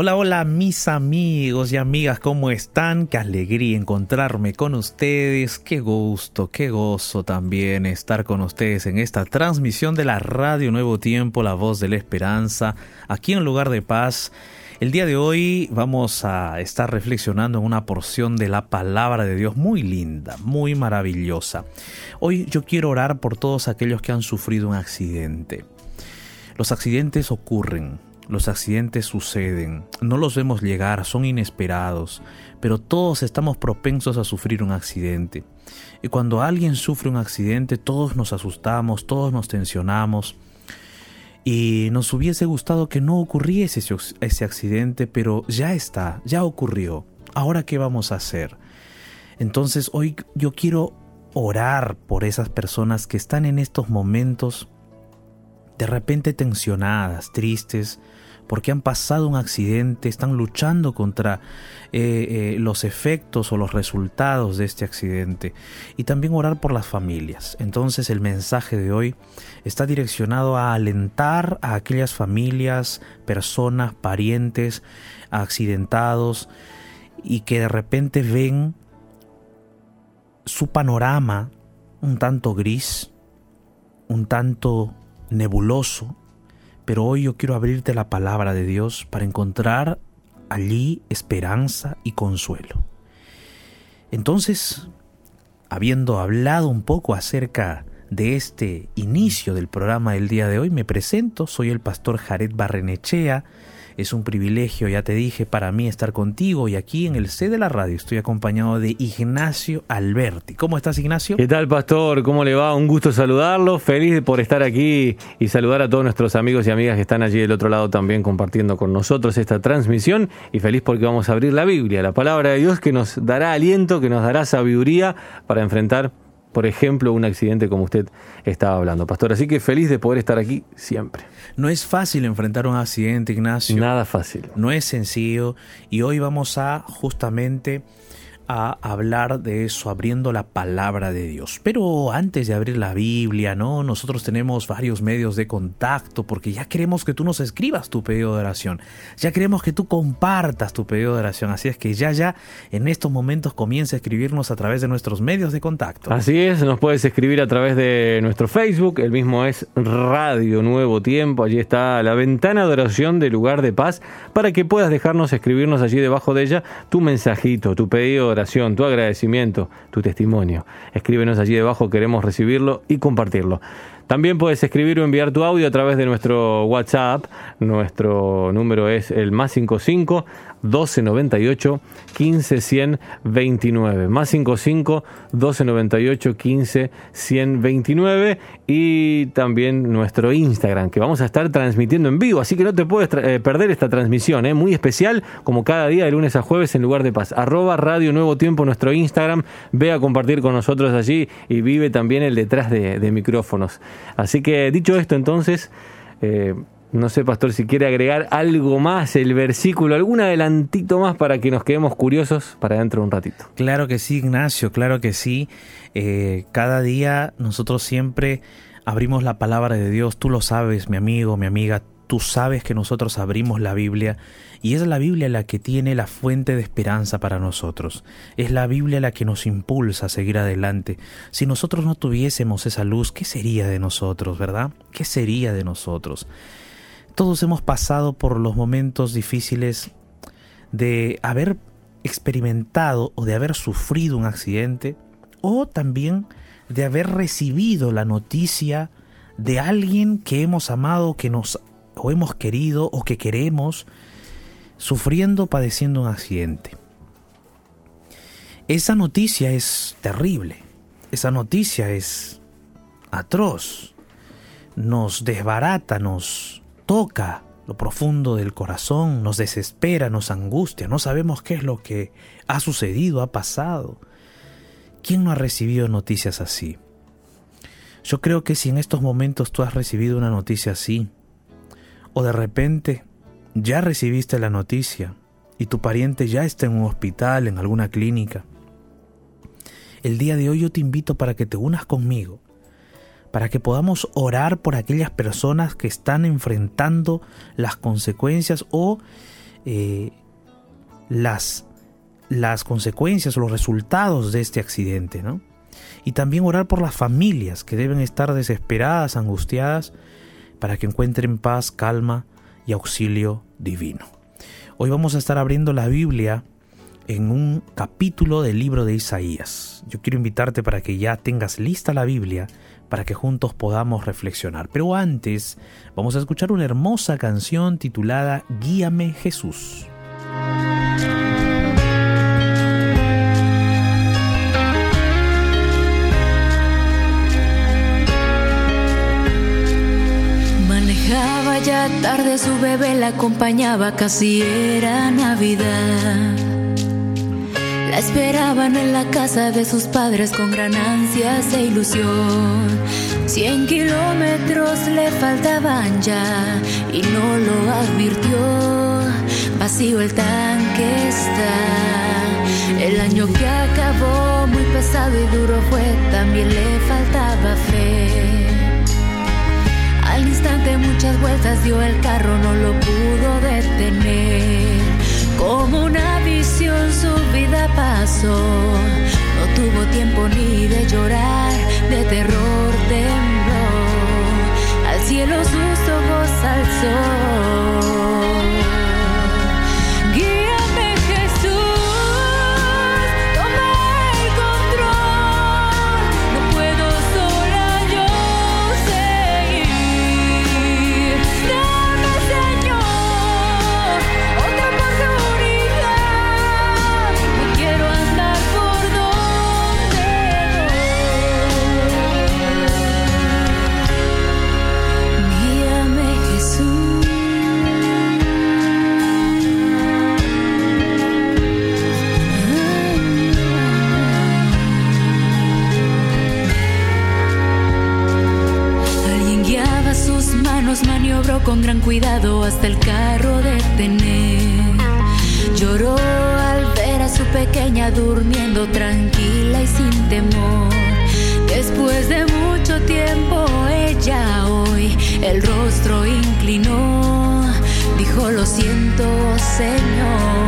Hola, hola mis amigos y amigas, ¿cómo están? Qué alegría encontrarme con ustedes, qué gusto, qué gozo también estar con ustedes en esta transmisión de la Radio Nuevo Tiempo, la voz de la esperanza, aquí en lugar de paz. El día de hoy vamos a estar reflexionando en una porción de la palabra de Dios muy linda, muy maravillosa. Hoy yo quiero orar por todos aquellos que han sufrido un accidente. Los accidentes ocurren, los accidentes suceden, no los vemos llegar, son inesperados, pero todos estamos propensos a sufrir un accidente. Y cuando alguien sufre un accidente, todos nos asustamos, todos nos tensionamos. Y nos hubiese gustado que no ocurriese ese, accidente, pero ya está, ya ocurrió. Ahora, ¿qué vamos a hacer? Entonces, hoy yo quiero orar por esas personas que están en estos momentos de repente tensionadas, tristes, porque han pasado un accidente, están luchando contra eh, eh, los efectos o los resultados de este accidente. Y también orar por las familias. Entonces el mensaje de hoy está direccionado a alentar a aquellas familias, personas, parientes, accidentados, y que de repente ven su panorama un tanto gris, un tanto nebuloso, pero hoy yo quiero abrirte la palabra de Dios para encontrar allí esperanza y consuelo. Entonces, habiendo hablado un poco acerca de este inicio del programa del día de hoy, me presento, soy el pastor Jared Barrenechea, es un privilegio, ya te dije, para mí estar contigo y aquí en el C de la radio estoy acompañado de Ignacio Alberti. ¿Cómo estás, Ignacio? ¿Qué tal, pastor? ¿Cómo le va? Un gusto saludarlo. Feliz por estar aquí y saludar a todos nuestros amigos y amigas que están allí del otro lado también compartiendo con nosotros esta transmisión y feliz porque vamos a abrir la Biblia, la palabra de Dios que nos dará aliento, que nos dará sabiduría para enfrentar por ejemplo, un accidente como usted estaba hablando, pastor. Así que feliz de poder estar aquí siempre. No es fácil enfrentar un accidente, Ignacio. Nada fácil. No es sencillo. Y hoy vamos a justamente a hablar de eso, abriendo la palabra de Dios. Pero antes de abrir la Biblia, ¿no? Nosotros tenemos varios medios de contacto porque ya queremos que tú nos escribas tu pedido de oración. Ya queremos que tú compartas tu pedido de oración. Así es que ya, ya, en estos momentos comienza a escribirnos a través de nuestros medios de contacto. Así es, nos puedes escribir a través de nuestro Facebook. El mismo es Radio Nuevo Tiempo. Allí está la ventana de oración de lugar de paz para que puedas dejarnos escribirnos allí debajo de ella tu mensajito, tu pedido de tu agradecimiento, tu testimonio. Escríbenos allí debajo, queremos recibirlo y compartirlo. También puedes escribir o enviar tu audio a través de nuestro WhatsApp. Nuestro número es el más 55 1298 15 100 29. Más 55 1298 15 100 29. Y también nuestro Instagram, que vamos a estar transmitiendo en vivo. Así que no te puedes eh, perder esta transmisión, ¿eh? muy especial, como cada día de lunes a jueves en lugar de paz. Arroba Radio Nuevo Tiempo, nuestro Instagram. Ve a compartir con nosotros allí y vive también el detrás de, micrófonos. Así que dicho esto, entonces. Eh, no sé, pastor, si quiere agregar algo más, el versículo, algún adelantito más para que nos quedemos curiosos para dentro de un ratito. Claro que sí, Ignacio, claro que sí. Eh, cada día nosotros siempre abrimos la palabra de Dios, tú lo sabes, mi amigo, mi amiga, tú sabes que nosotros abrimos la Biblia y es la Biblia la que tiene la fuente de esperanza para nosotros. Es la Biblia la que nos impulsa a seguir adelante. Si nosotros no tuviésemos esa luz, ¿qué sería de nosotros, verdad? ¿Qué sería de nosotros? Todos hemos pasado por los momentos difíciles de haber experimentado o de haber sufrido un accidente o también de haber recibido la noticia de alguien que hemos amado, que nos o hemos querido o que queremos sufriendo, padeciendo un accidente. Esa noticia es terrible, esa noticia es atroz, nos desbarata, nos toca lo profundo del corazón, nos desespera, nos angustia, no sabemos qué es lo que ha sucedido, ha pasado. ¿Quién no ha recibido noticias así? Yo creo que si en estos momentos tú has recibido una noticia así, o de repente ya recibiste la noticia y tu pariente ya está en un hospital, en alguna clínica, el día de hoy yo te invito para que te unas conmigo, para que podamos orar por aquellas personas que están enfrentando las consecuencias o eh, las, las consecuencias o los resultados de este accidente, ¿no? Y también orar por las familias que deben estar desesperadas, angustiadas, para que encuentren paz, calma y auxilio divino. Hoy vamos a estar abriendo la Biblia en un capítulo del libro de Isaías. Yo quiero invitarte para que ya tengas lista la Biblia para que juntos podamos reflexionar. Pero antes vamos a escuchar una hermosa canción titulada Guíame Jesús. ya tarde su bebé la acompañaba, casi era Navidad. La esperaban en la casa de sus padres con gran ansias e ilusión. Cien kilómetros le faltaban ya y no lo advirtió. Vacío el tanque está. El año que acabó muy pesado y duro fue, también le faltaba fe. Al instante muchas vueltas dio el carro, no lo pudo detener. Como pasó, no tuvo tiempo ni de llorar, de terror tembló. Al cielo sus ojos alzó. El rostro inclinó. Dijo lo siento Señor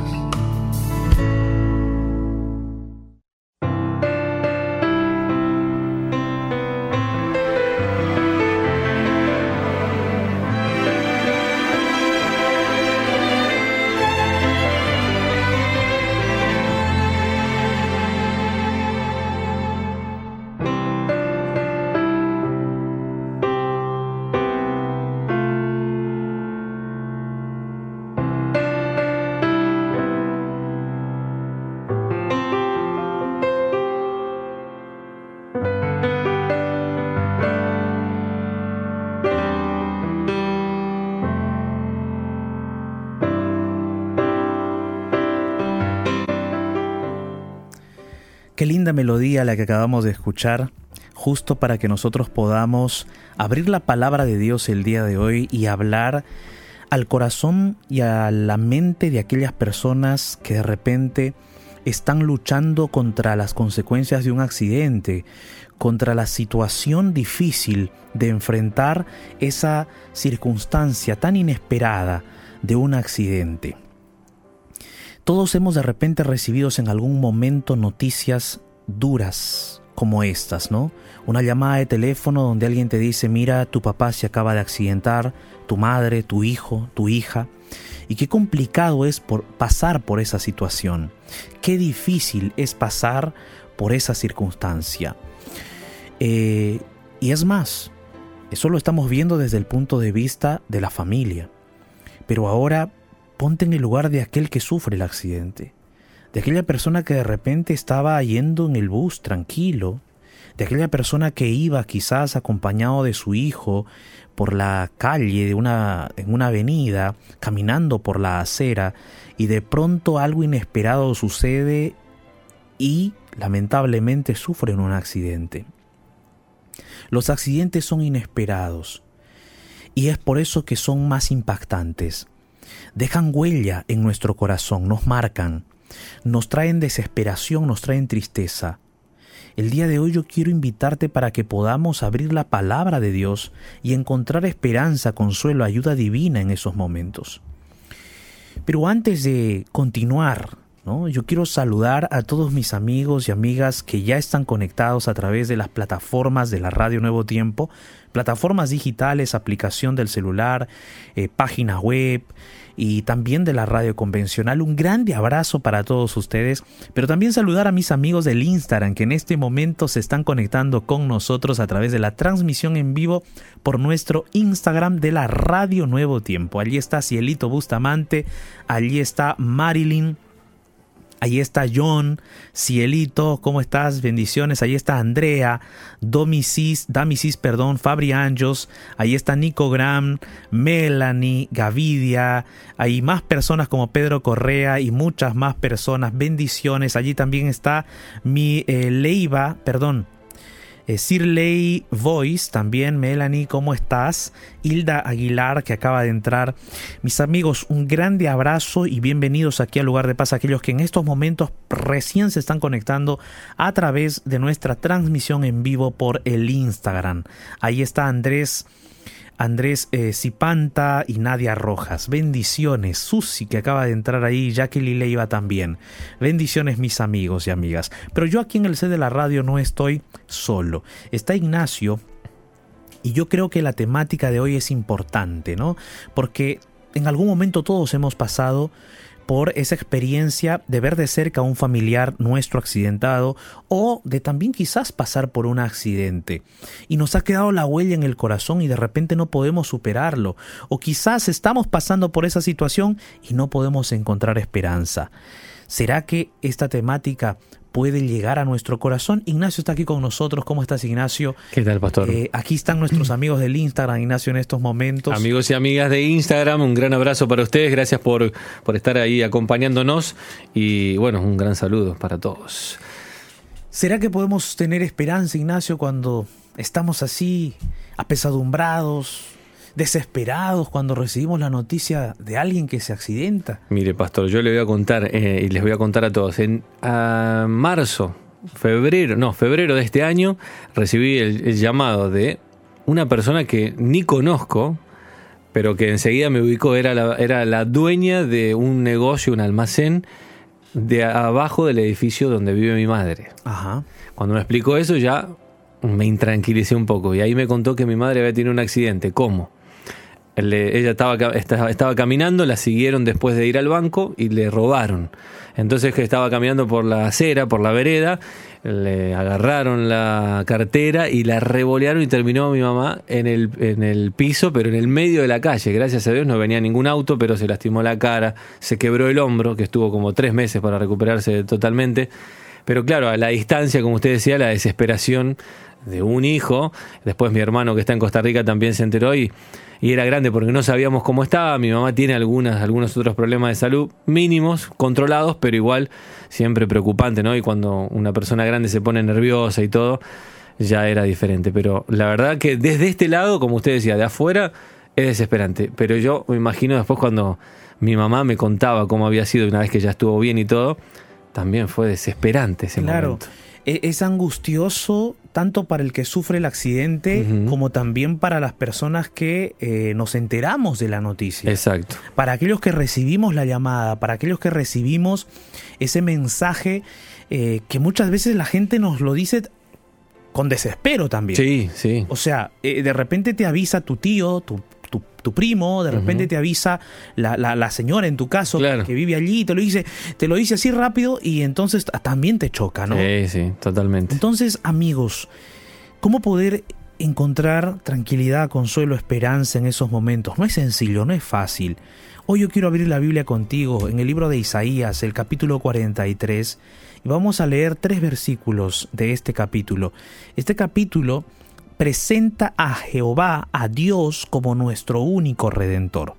Qué linda melodía la que acabamos de escuchar, justo para que nosotros podamos abrir la palabra de Dios el día de hoy y hablar al corazón y a la mente de aquellas personas que de repente están luchando contra las consecuencias de un accidente, contra la situación difícil de enfrentar esa circunstancia tan inesperada de un accidente. Todos hemos de repente recibido en algún momento noticias duras como estas, ¿no? Una llamada de teléfono donde alguien te dice, mira, tu papá se acaba de accidentar, tu madre, tu hijo, tu hija. Y qué complicado es pasar por esa situación. Qué difícil es pasar por esa circunstancia. Eh, y es más, eso lo estamos viendo desde el punto de vista de la familia. Pero ahora ponte en el lugar de aquel que sufre el accidente, de aquella persona que de repente estaba yendo en el bus tranquilo, de aquella persona que iba quizás acompañado de su hijo por la calle de una en una avenida, caminando por la acera y de pronto algo inesperado sucede y lamentablemente sufren un accidente. Los accidentes son inesperados y es por eso que son más impactantes dejan huella en nuestro corazón, nos marcan, nos traen desesperación, nos traen tristeza. El día de hoy yo quiero invitarte para que podamos abrir la palabra de Dios y encontrar esperanza, consuelo, ayuda divina en esos momentos. Pero antes de continuar, ¿no? yo quiero saludar a todos mis amigos y amigas que ya están conectados a través de las plataformas de la Radio Nuevo Tiempo, plataformas digitales, aplicación del celular, eh, página web, y también de la radio convencional. Un grande abrazo para todos ustedes, pero también saludar a mis amigos del Instagram que en este momento se están conectando con nosotros a través de la transmisión en vivo por nuestro Instagram de la Radio Nuevo Tiempo. Allí está Cielito Bustamante, allí está Marilyn Ahí está John, Cielito, ¿cómo estás? Bendiciones. Ahí está Andrea, Domicis, Damicis, perdón, Fabri Anjos. Ahí está Nico Gram, Melanie, Gavidia. Hay más personas como Pedro Correa y muchas más personas. Bendiciones. Allí también está mi eh, Leiva, perdón, eh, Sirley Voice, también Melanie, ¿cómo estás? Hilda Aguilar, que acaba de entrar. Mis amigos, un grande abrazo y bienvenidos aquí al lugar de paz, aquellos que en estos momentos recién se están conectando a través de nuestra transmisión en vivo por el Instagram. Ahí está Andrés. Andrés eh, y Nadia Rojas. Bendiciones. Susi, que acaba de entrar ahí. Jacqueline Leiva también. Bendiciones, mis amigos y amigas. Pero yo aquí en el C de la radio no estoy solo. Está Ignacio. Y yo creo que la temática de hoy es importante, ¿no? Porque en algún momento todos hemos pasado por esa experiencia de ver de cerca a un familiar nuestro accidentado o de también quizás pasar por un accidente y nos ha quedado la huella en el corazón y de repente no podemos superarlo o quizás estamos pasando por esa situación y no podemos encontrar esperanza. ¿Será que esta temática puede llegar a nuestro corazón. Ignacio está aquí con nosotros. ¿Cómo estás, Ignacio? ¿Qué tal, pastor? Eh, aquí están nuestros amigos del Instagram, Ignacio, en estos momentos. Amigos y amigas de Instagram, un gran abrazo para ustedes. Gracias por, por estar ahí acompañándonos. Y bueno, un gran saludo para todos. ¿Será que podemos tener esperanza, Ignacio, cuando estamos así, apesadumbrados, desesperados cuando recibimos la noticia de alguien que se accidenta. Mire, pastor, yo le voy a contar eh, y les voy a contar a todos. En a marzo, febrero, no, febrero de este año, recibí el, el llamado de una persona que ni conozco, pero que enseguida me ubicó, era la, era la dueña de un negocio, un almacén, de abajo del edificio donde vive mi madre. Ajá. Cuando me explicó eso ya me intranquilicé un poco y ahí me contó que mi madre había tenido un accidente. ¿Cómo? Ella estaba, estaba, estaba caminando, la siguieron después de ir al banco y le robaron. Entonces que estaba caminando por la acera, por la vereda, le agarraron la cartera y la revolearon y terminó mi mamá en el, en el piso, pero en el medio de la calle. Gracias a Dios no venía ningún auto, pero se lastimó la cara, se quebró el hombro, que estuvo como tres meses para recuperarse totalmente. Pero claro, a la distancia, como usted decía, la desesperación de un hijo. Después mi hermano que está en Costa Rica también se enteró y, y era grande porque no sabíamos cómo estaba. Mi mamá tiene algunas, algunos otros problemas de salud mínimos, controlados, pero igual siempre preocupante, ¿no? Y cuando una persona grande se pone nerviosa y todo, ya era diferente. Pero la verdad que desde este lado, como usted decía, de afuera, es desesperante. Pero yo me imagino después cuando mi mamá me contaba cómo había sido una vez que ya estuvo bien y todo, también fue desesperante ese Claro. momento. E- Es angustioso tanto para el que sufre el accidente como también para las personas que eh, nos enteramos de la noticia. Exacto. Para aquellos que recibimos la llamada, para aquellos que recibimos ese mensaje eh, que muchas veces la gente nos lo dice con desespero también. Sí, sí. O sea, eh, de repente te avisa tu tío, tu, tu- tu primo, de repente te avisa la, la- la señora en tu caso Claro. que vive allí, te lo dice, te lo dice así rápido y entonces también te choca, ¿no? Sí, sí, totalmente. Entonces, amigos, ¿cómo poder encontrar tranquilidad, consuelo, esperanza en esos momentos? No es sencillo, no es fácil. Hoy yo quiero abrir la Biblia contigo en el libro de Isaías, el capítulo 43, y vamos a leer tres versículos de este capítulo. Este capítulo presenta a Jehová, a Dios, como nuestro único redentor.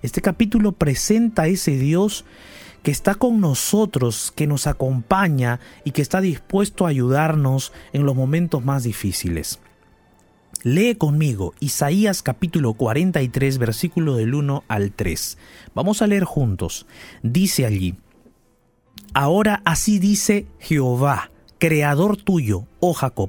Este capítulo presenta a ese Dios que está con nosotros, que nos acompaña y que está dispuesto a ayudarnos en los momentos más difíciles. Lee conmigo Isaías capítulo 43 versículo del 1 al 3. Vamos a leer juntos. Dice allí, Ahora así dice Jehová, creador tuyo, oh Jacob,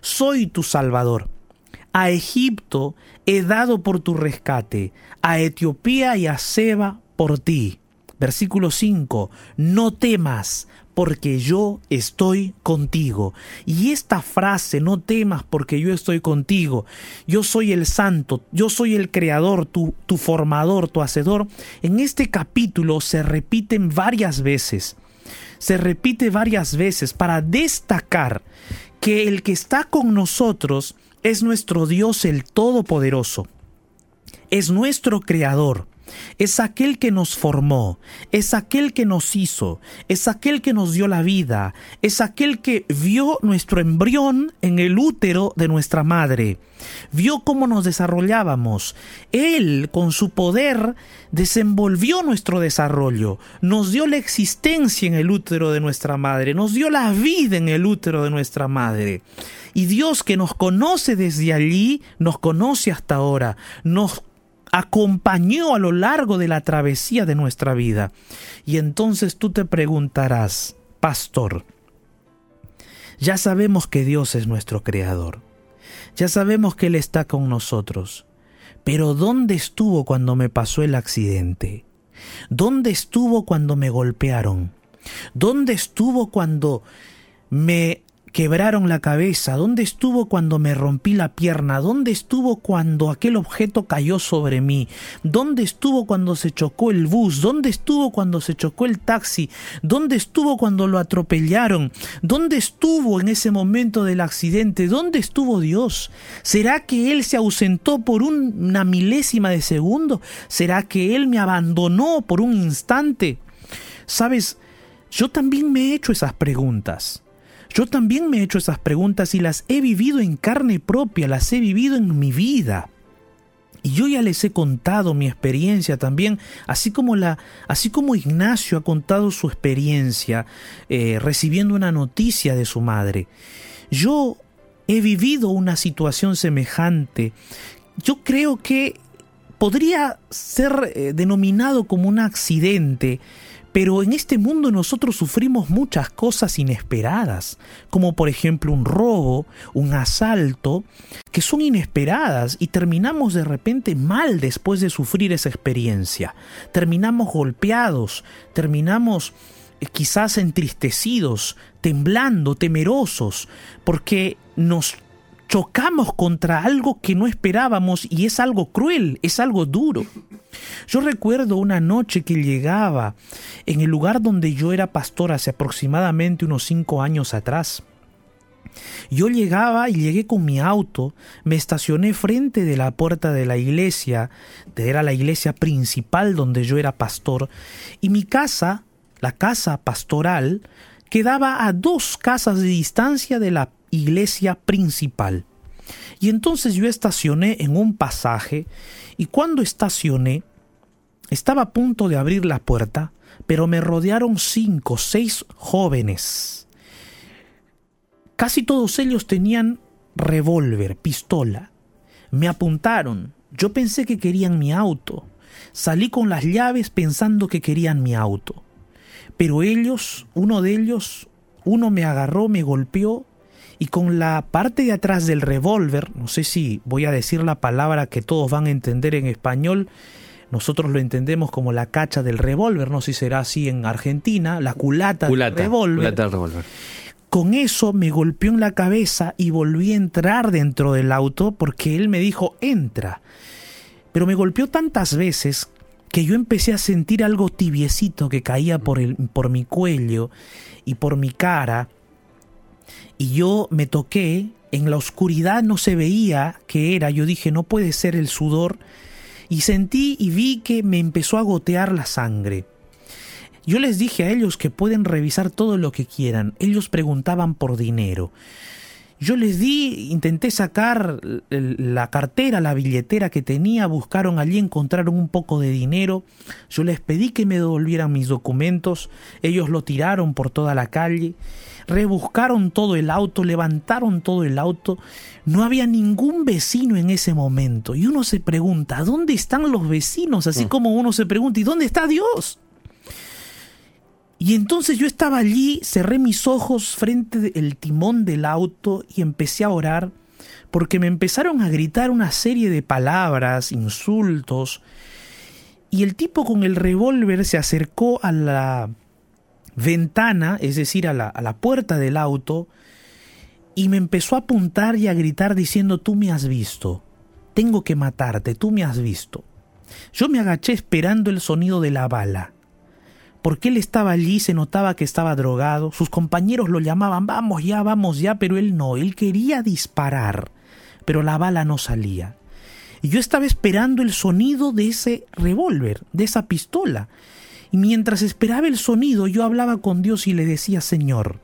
soy tu Salvador. A Egipto he dado por tu rescate, a Etiopía y a Seba por ti. Versículo 5. No temas, porque yo estoy contigo. Y esta frase, no temas porque yo estoy contigo, yo soy el santo, yo soy el creador, tu, tu formador, tu hacedor, en este capítulo se repiten varias veces. Se repite varias veces para destacar que el que está con nosotros es nuestro Dios el Todopoderoso. Es nuestro Creador. Es aquel que nos formó, es aquel que nos hizo, es aquel que nos dio la vida, es aquel que vio nuestro embrión en el útero de nuestra madre, vio cómo nos desarrollábamos. Él, con su poder, desenvolvió nuestro desarrollo, nos dio la existencia en el útero de nuestra madre, nos dio la vida en el útero de nuestra madre. Y Dios que nos conoce desde allí, nos conoce hasta ahora, nos acompañó a lo largo de la travesía de nuestra vida. Y entonces tú te preguntarás, pastor, ya sabemos que Dios es nuestro creador, ya sabemos que Él está con nosotros, pero ¿dónde estuvo cuando me pasó el accidente? ¿Dónde estuvo cuando me golpearon? ¿Dónde estuvo cuando me quebraron la cabeza? ¿Dónde estuvo cuando me rompí la pierna? ¿Dónde estuvo cuando aquel objeto cayó sobre mí? ¿Dónde estuvo cuando se chocó el bus? ¿Dónde estuvo cuando se chocó el taxi? ¿Dónde estuvo cuando lo atropellaron? ¿Dónde estuvo en ese momento del accidente? ¿Dónde estuvo Dios? ¿Será que Él se ausentó por una milésima de segundo? ¿Será que Él me abandonó por un instante? Sabes, yo también me he hecho esas preguntas. Yo también me he hecho esas preguntas y las he vivido en carne propia, las he vivido en mi vida. Y yo ya les he contado mi experiencia también, así como, la, así como Ignacio ha contado su experiencia eh, recibiendo una noticia de su madre. Yo he vivido una situación semejante. Yo creo que podría ser eh, denominado como un accidente pero en este mundo nosotros sufrimos muchas cosas inesperadas, como por ejemplo un robo, un asalto, que son inesperadas y terminamos de repente mal después de sufrir esa experiencia. Terminamos golpeados, terminamos eh, quizás entristecidos, temblando, temerosos, porque nos chocamos contra algo que no esperábamos y es algo cruel, es algo duro. Yo recuerdo una noche que llegaba en el lugar donde yo era pastor hace aproximadamente unos cinco años atrás. Yo llegaba y llegué con mi auto, me estacioné frente de la puerta de la iglesia, era la iglesia principal donde yo era pastor, y mi casa, la casa pastoral, quedaba a dos casas de distancia de la iglesia principal. Y entonces yo estacioné en un pasaje y cuando estacioné estaba a punto de abrir la puerta, pero me rodearon cinco, seis jóvenes. Casi todos ellos tenían revólver, pistola. Me apuntaron. Yo pensé que querían mi auto. Salí con las llaves pensando que querían mi auto. Pero ellos, uno de ellos, uno me agarró, me golpeó y con la parte de atrás del revólver, no sé si voy a decir la palabra que todos van a entender en español, nosotros lo entendemos como la cacha del revólver, no sé si será así en Argentina, la culata, del revólver. Con eso me golpeó en la cabeza y volví a entrar dentro del auto porque él me dijo, entra. Pero me golpeó tantas veces que yo empecé a sentir algo tibiecito que caía por, el, por mi cuello y por mi cara y yo me toqué, en la oscuridad no se veía qué era, yo dije no puede ser el sudor y sentí y vi que me empezó a gotear la sangre. Yo les dije a ellos que pueden revisar todo lo que quieran, ellos preguntaban por dinero. Yo les di, intenté sacar la cartera, la billetera que tenía, buscaron allí, encontraron un poco de dinero. Yo les pedí que me devolvieran mis documentos, ellos lo tiraron por toda la calle rebuscaron todo el auto, levantaron todo el auto, no había ningún vecino en ese momento. Y uno se pregunta, ¿dónde están los vecinos? Así mm. como uno se pregunta, ¿y dónde está Dios? Y entonces yo estaba allí, cerré mis ojos frente al timón del auto y empecé a orar, porque me empezaron a gritar una serie de palabras, insultos, y el tipo con el revólver se acercó a la ventana, es decir, a la, a la puerta del auto, y me empezó a apuntar y a gritar diciendo, tú me has visto, tengo que matarte, tú me has visto. Yo me agaché esperando el sonido de la bala. Porque él estaba allí, se notaba que estaba drogado, sus compañeros lo llamaban, vamos ya, vamos ya, pero él no, él quería disparar, pero la bala no salía. Y yo estaba esperando el sonido de ese revólver, de esa pistola. Y mientras esperaba el sonido, yo hablaba con Dios y le decía, Señor,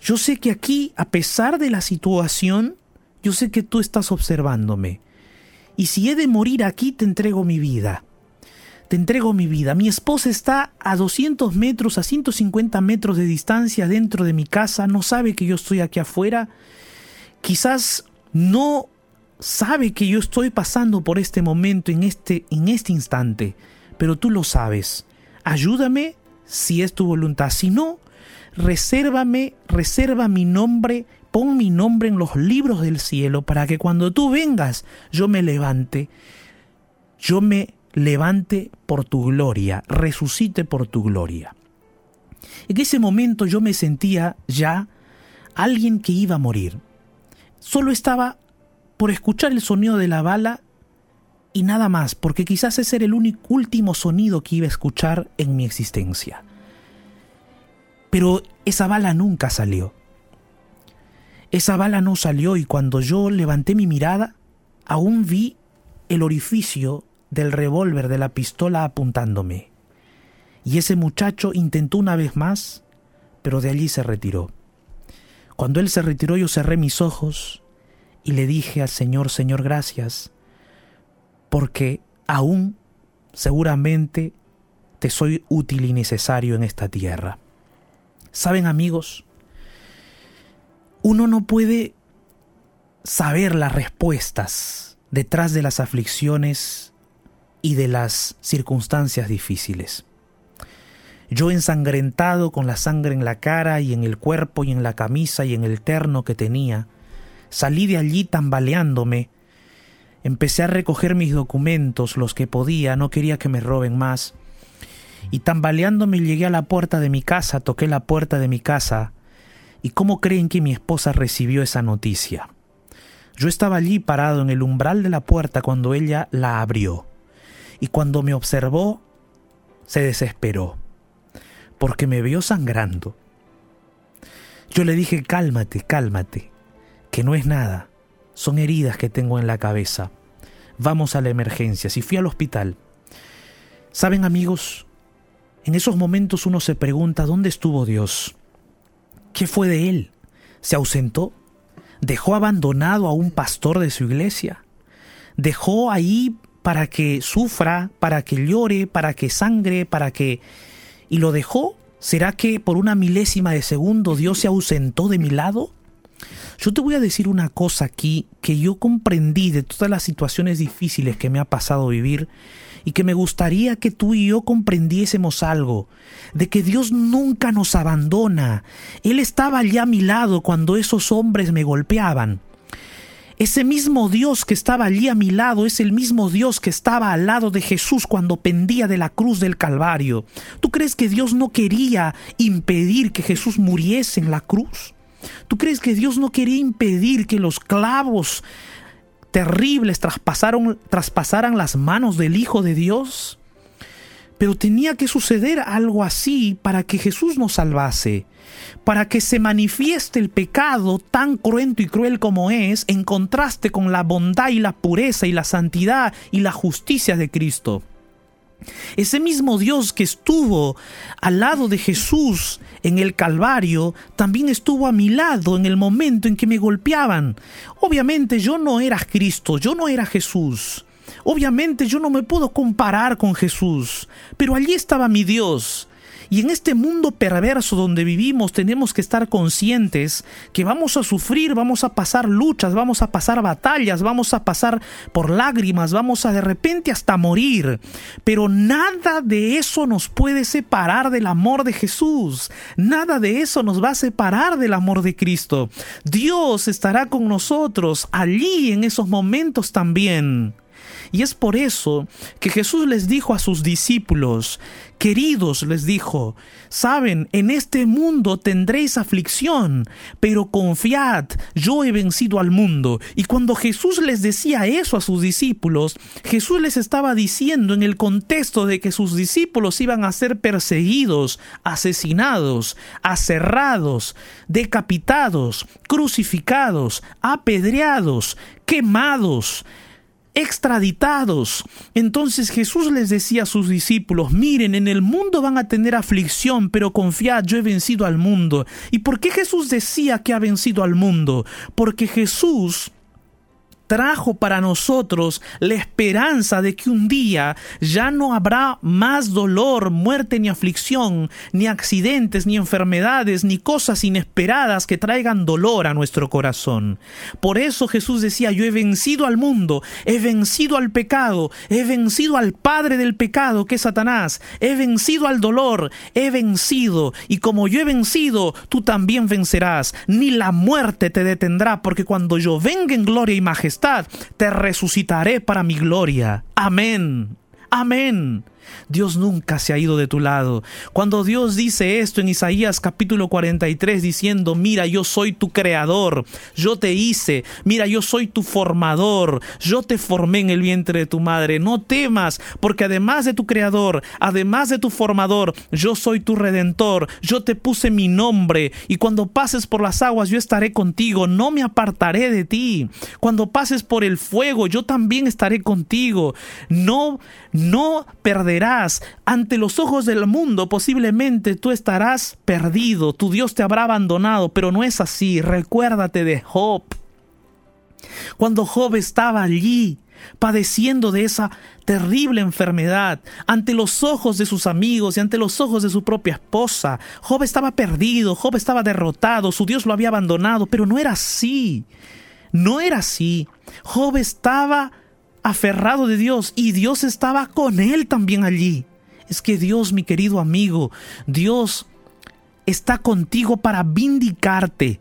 yo sé que aquí, a pesar de la situación, yo sé que tú estás observándome. Y si he de morir aquí, te entrego mi vida. Te entrego mi vida. Mi esposa está a 200 metros, a 150 metros de distancia dentro de mi casa, no sabe que yo estoy aquí afuera. Quizás no sabe que yo estoy pasando por este momento, en este, en este instante, pero tú lo sabes ayúdame si es tu voluntad. Si no, resérvame, reserva mi nombre, pon mi nombre en los libros del cielo para que cuando tú vengas yo me levante, yo me levante por tu gloria, resucite por tu gloria. En ese momento yo me sentía ya alguien que iba a morir. Solo estaba por escuchar el sonido de la bala y nada más, porque quizás ese era el único, último sonido que iba a escuchar en mi existencia. Pero esa bala nunca salió. Esa bala no salió y cuando yo levanté mi mirada, aún vi el orificio del revólver de la pistola apuntándome. Y ese muchacho intentó una vez más, pero de allí se retiró. Cuando él se retiró yo cerré mis ojos y le dije al Señor, Señor, gracias, porque aún seguramente te soy útil y necesario en esta tierra. Saben amigos, uno no puede saber las respuestas detrás de las aflicciones y de las circunstancias difíciles. Yo ensangrentado con la sangre en la cara y en el cuerpo y en la camisa y en el terno que tenía, salí de allí tambaleándome, empecé a recoger mis documentos, los que podía, no quería que me roben más, y tambaleándome llegué a la puerta de mi casa, toqué la puerta de mi casa, y cómo creen que mi esposa recibió esa noticia. Yo estaba allí parado en el umbral de la puerta cuando ella la abrió, y cuando me observó, se desesperó, porque me vio sangrando. Yo le dije, cálmate, cálmate, que no es nada, son heridas que tengo en la cabeza. Vamos a la emergencia. Si fui al hospital. Saben amigos, en esos momentos uno se pregunta, ¿dónde estuvo Dios? ¿Qué fue de él? ¿Se ausentó? ¿Dejó abandonado a un pastor de su iglesia? ¿Dejó ahí para que sufra, para que llore, para que sangre, para que... ¿Y lo dejó? ¿Será que por una milésima de segundo Dios se ausentó de mi lado? Yo te voy a decir una cosa aquí que yo comprendí de todas las situaciones difíciles que me ha pasado vivir y que me gustaría que tú y yo comprendiésemos algo, de que Dios nunca nos abandona. Él estaba allá a mi lado cuando esos hombres me golpeaban. Ese mismo Dios que estaba allí a mi lado es el mismo Dios que estaba al lado de Jesús cuando pendía de la cruz del Calvario. ¿Tú crees que Dios no quería impedir que Jesús muriese en la cruz? ¿Tú crees que Dios no quería impedir que los clavos terribles traspasaron, traspasaran las manos del Hijo de Dios? Pero tenía que suceder algo así para que Jesús nos salvase para que se manifieste el pecado tan cruento y cruel como es, en contraste con la bondad y la pureza y la santidad y la justicia de Cristo. Ese mismo Dios que estuvo al lado de Jesús en el Calvario, también estuvo a mi lado en el momento en que me golpeaban. Obviamente yo no era Cristo, yo no era Jesús. Obviamente yo no me puedo comparar con Jesús, pero allí estaba mi Dios, y en este mundo perverso donde vivimos tenemos que estar conscientes que vamos a sufrir, vamos a pasar luchas, vamos a pasar batallas, vamos a pasar por lágrimas, vamos a de repente hasta morir. Pero nada de eso nos puede separar del amor de Jesús. Nada de eso nos va a separar del amor de Cristo. Dios estará con nosotros allí en esos momentos también. Y es por eso que Jesús les dijo a sus discípulos, queridos, les dijo, saben, en este mundo tendréis aflicción, pero confiad, yo he vencido al mundo. Y cuando Jesús les decía eso a sus discípulos, Jesús les estaba diciendo en el contexto de que sus discípulos iban a ser perseguidos, asesinados, aserrados, decapitados, crucificados, apedreados, quemados, extraditados. Entonces Jesús les decía a sus discípulos, miren, en el mundo van a tener aflicción, pero confiad, yo he vencido al mundo. ¿Y por qué Jesús decía que ha vencido al mundo? Porque Jesús trajo para nosotros la esperanza de que un día ya no habrá más dolor, muerte ni aflicción, ni accidentes, ni enfermedades, ni cosas inesperadas que traigan dolor a nuestro corazón. Por eso Jesús decía, yo he vencido al mundo, he vencido al pecado, he vencido al padre del pecado que es Satanás, he vencido al dolor, he vencido, y como yo he vencido, tú también vencerás, ni la muerte te detendrá, porque cuando yo venga en gloria y majestad, te resucitaré para mi gloria. Amén. Amén. Dios nunca se ha ido de tu lado. Cuando Dios dice esto en Isaías capítulo 43 diciendo, mira, yo soy tu creador, yo te hice, mira, yo soy tu formador, yo te formé en el vientre de tu madre, no temas, porque además de tu creador, además de tu formador, yo soy tu redentor, yo te puse mi nombre, y cuando pases por las aguas, yo estaré contigo, no me apartaré de ti. Cuando pases por el fuego, yo también estaré contigo. No, no perderás ante los ojos del mundo. Posiblemente tú estarás perdido, tu Dios te habrá abandonado, pero no es así. Recuérdate de Job. Cuando Job estaba allí, padeciendo de esa terrible enfermedad, ante los ojos de sus amigos y ante los ojos de su propia esposa. Job estaba perdido, Job estaba derrotado, su Dios lo había abandonado, pero no era así. No era así. Job estaba aferrado de Dios y Dios estaba con él también allí. Es que Dios, mi querido amigo, Dios está contigo para vindicarte,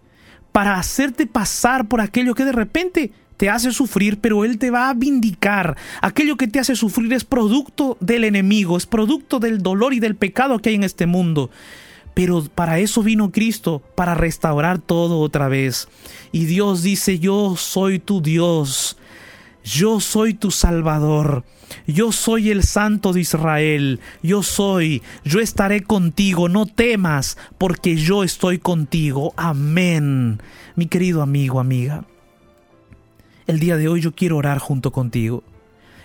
para hacerte pasar por aquello que de repente te hace sufrir, pero Él te va a vindicar. Aquello que te hace sufrir es producto del enemigo, es producto del dolor y del pecado que hay en este mundo. Pero para eso vino Cristo, para restaurar todo otra vez. Y Dios dice, yo soy tu Dios, yo soy tu Salvador. Yo soy el Santo de Israel, yo soy, yo estaré contigo, no temas, porque yo estoy contigo. Amén. Mi querido amigo, amiga, el día de hoy yo quiero orar junto contigo.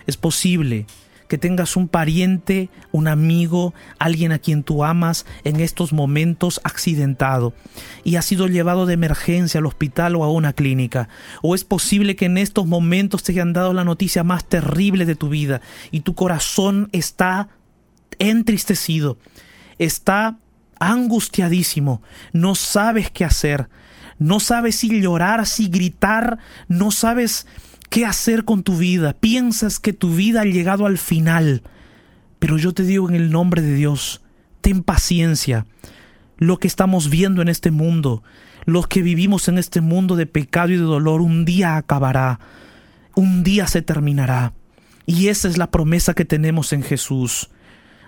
Es posible que tengas un pariente, un amigo, alguien a quien tú amas en estos momentos accidentado y ha sido llevado de emergencia al hospital o a una clínica. O es posible que en estos momentos te hayan dado la noticia más terrible de tu vida y tu corazón está entristecido, está angustiadísimo, no sabes qué hacer no sabes si llorar, si gritar, no sabes qué hacer con tu vida, piensas que tu vida ha llegado al final. Pero yo te digo en el nombre de Dios, ten paciencia. Lo que estamos viendo en este mundo, los que vivimos en este mundo de pecado y de dolor, un día acabará, un día se terminará. Y esa es la promesa que tenemos en Jesús.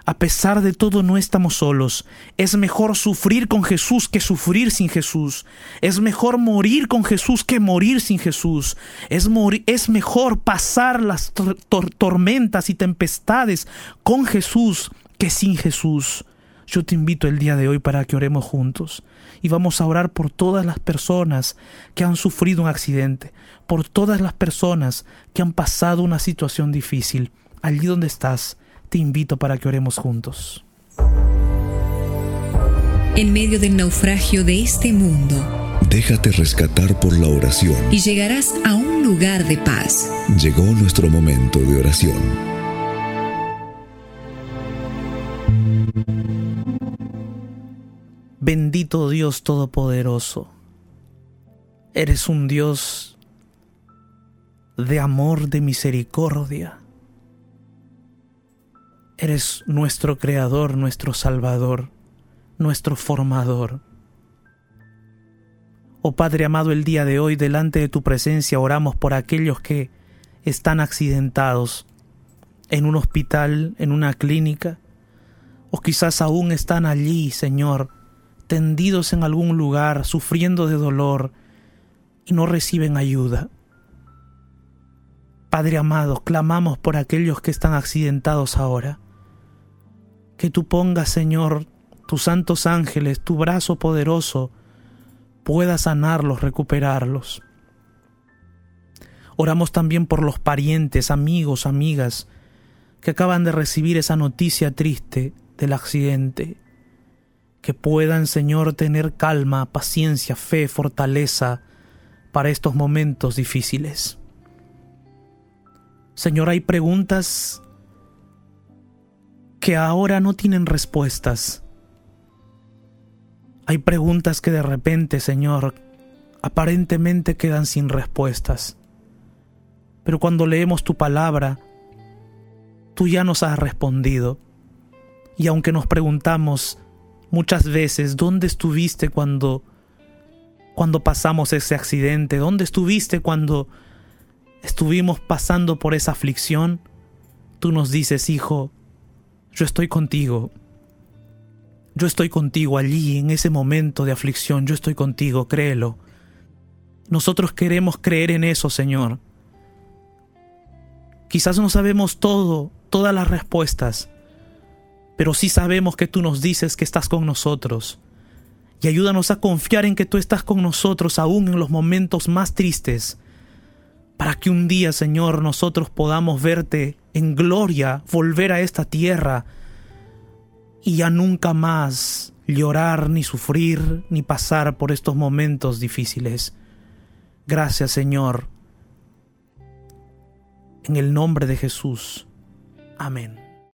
A pesar de todo no estamos solos. Es mejor sufrir con Jesús que sufrir sin Jesús. Es mejor morir con Jesús que morir sin Jesús. Es, es mejor pasar las tormentas y tempestades con Jesús que sin Jesús. Yo te invito el día de hoy para que oremos juntos y vamos a orar por todas las personas que han sufrido un accidente, por todas las personas que han pasado una situación difícil. Allí donde estás, te invito para que oremos juntos. En medio del naufragio de este mundo, déjate rescatar por la oración y llegarás a un lugar de paz. Llegó nuestro momento de oración. Bendito Dios Todopoderoso, eres un Dios de amor, de misericordia Eres nuestro Creador, nuestro Salvador, nuestro Formador. Oh Padre amado, el día de hoy delante de tu presencia oramos por aquellos que están accidentados en un hospital, en una clínica, o quizás aún están allí, Señor, tendidos en algún lugar, sufriendo de dolor y no reciben ayuda. Padre amado, clamamos por aquellos que están accidentados ahora que tú pongas, Señor, tus santos ángeles, tu brazo poderoso, pueda sanarlos, recuperarlos. Oramos también por los parientes, amigos, amigas, que acaban de recibir esa noticia triste del accidente. Que puedan, Señor, tener calma, paciencia, fe, fortaleza para estos momentos difíciles. Señor, hay preguntas que ahora no tienen respuestas. Hay preguntas que de repente, Señor, aparentemente quedan sin respuestas. Pero cuando leemos tu palabra, tú ya nos has respondido. Y aunque nos preguntamos muchas veces, ¿dónde estuviste cuando cuando pasamos ese accidente? ¿Dónde estuviste cuando estuvimos pasando por esa aflicción? Tú nos dices, hijo, Yo estoy contigo. Yo estoy contigo allí en ese momento de aflicción. Yo estoy contigo, créelo. Nosotros queremos creer en eso, Señor. Quizás no sabemos todo, todas las respuestas, pero sí sabemos que tú nos dices que estás con nosotros. Y ayúdanos a confiar en que tú estás con nosotros aún en los momentos más tristes, para que un día, Señor, nosotros podamos verte en gloria, volver a esta tierra y ya nunca más llorar, ni sufrir, ni pasar por estos momentos difíciles. Gracias, Señor. En el nombre de Jesús. Amén.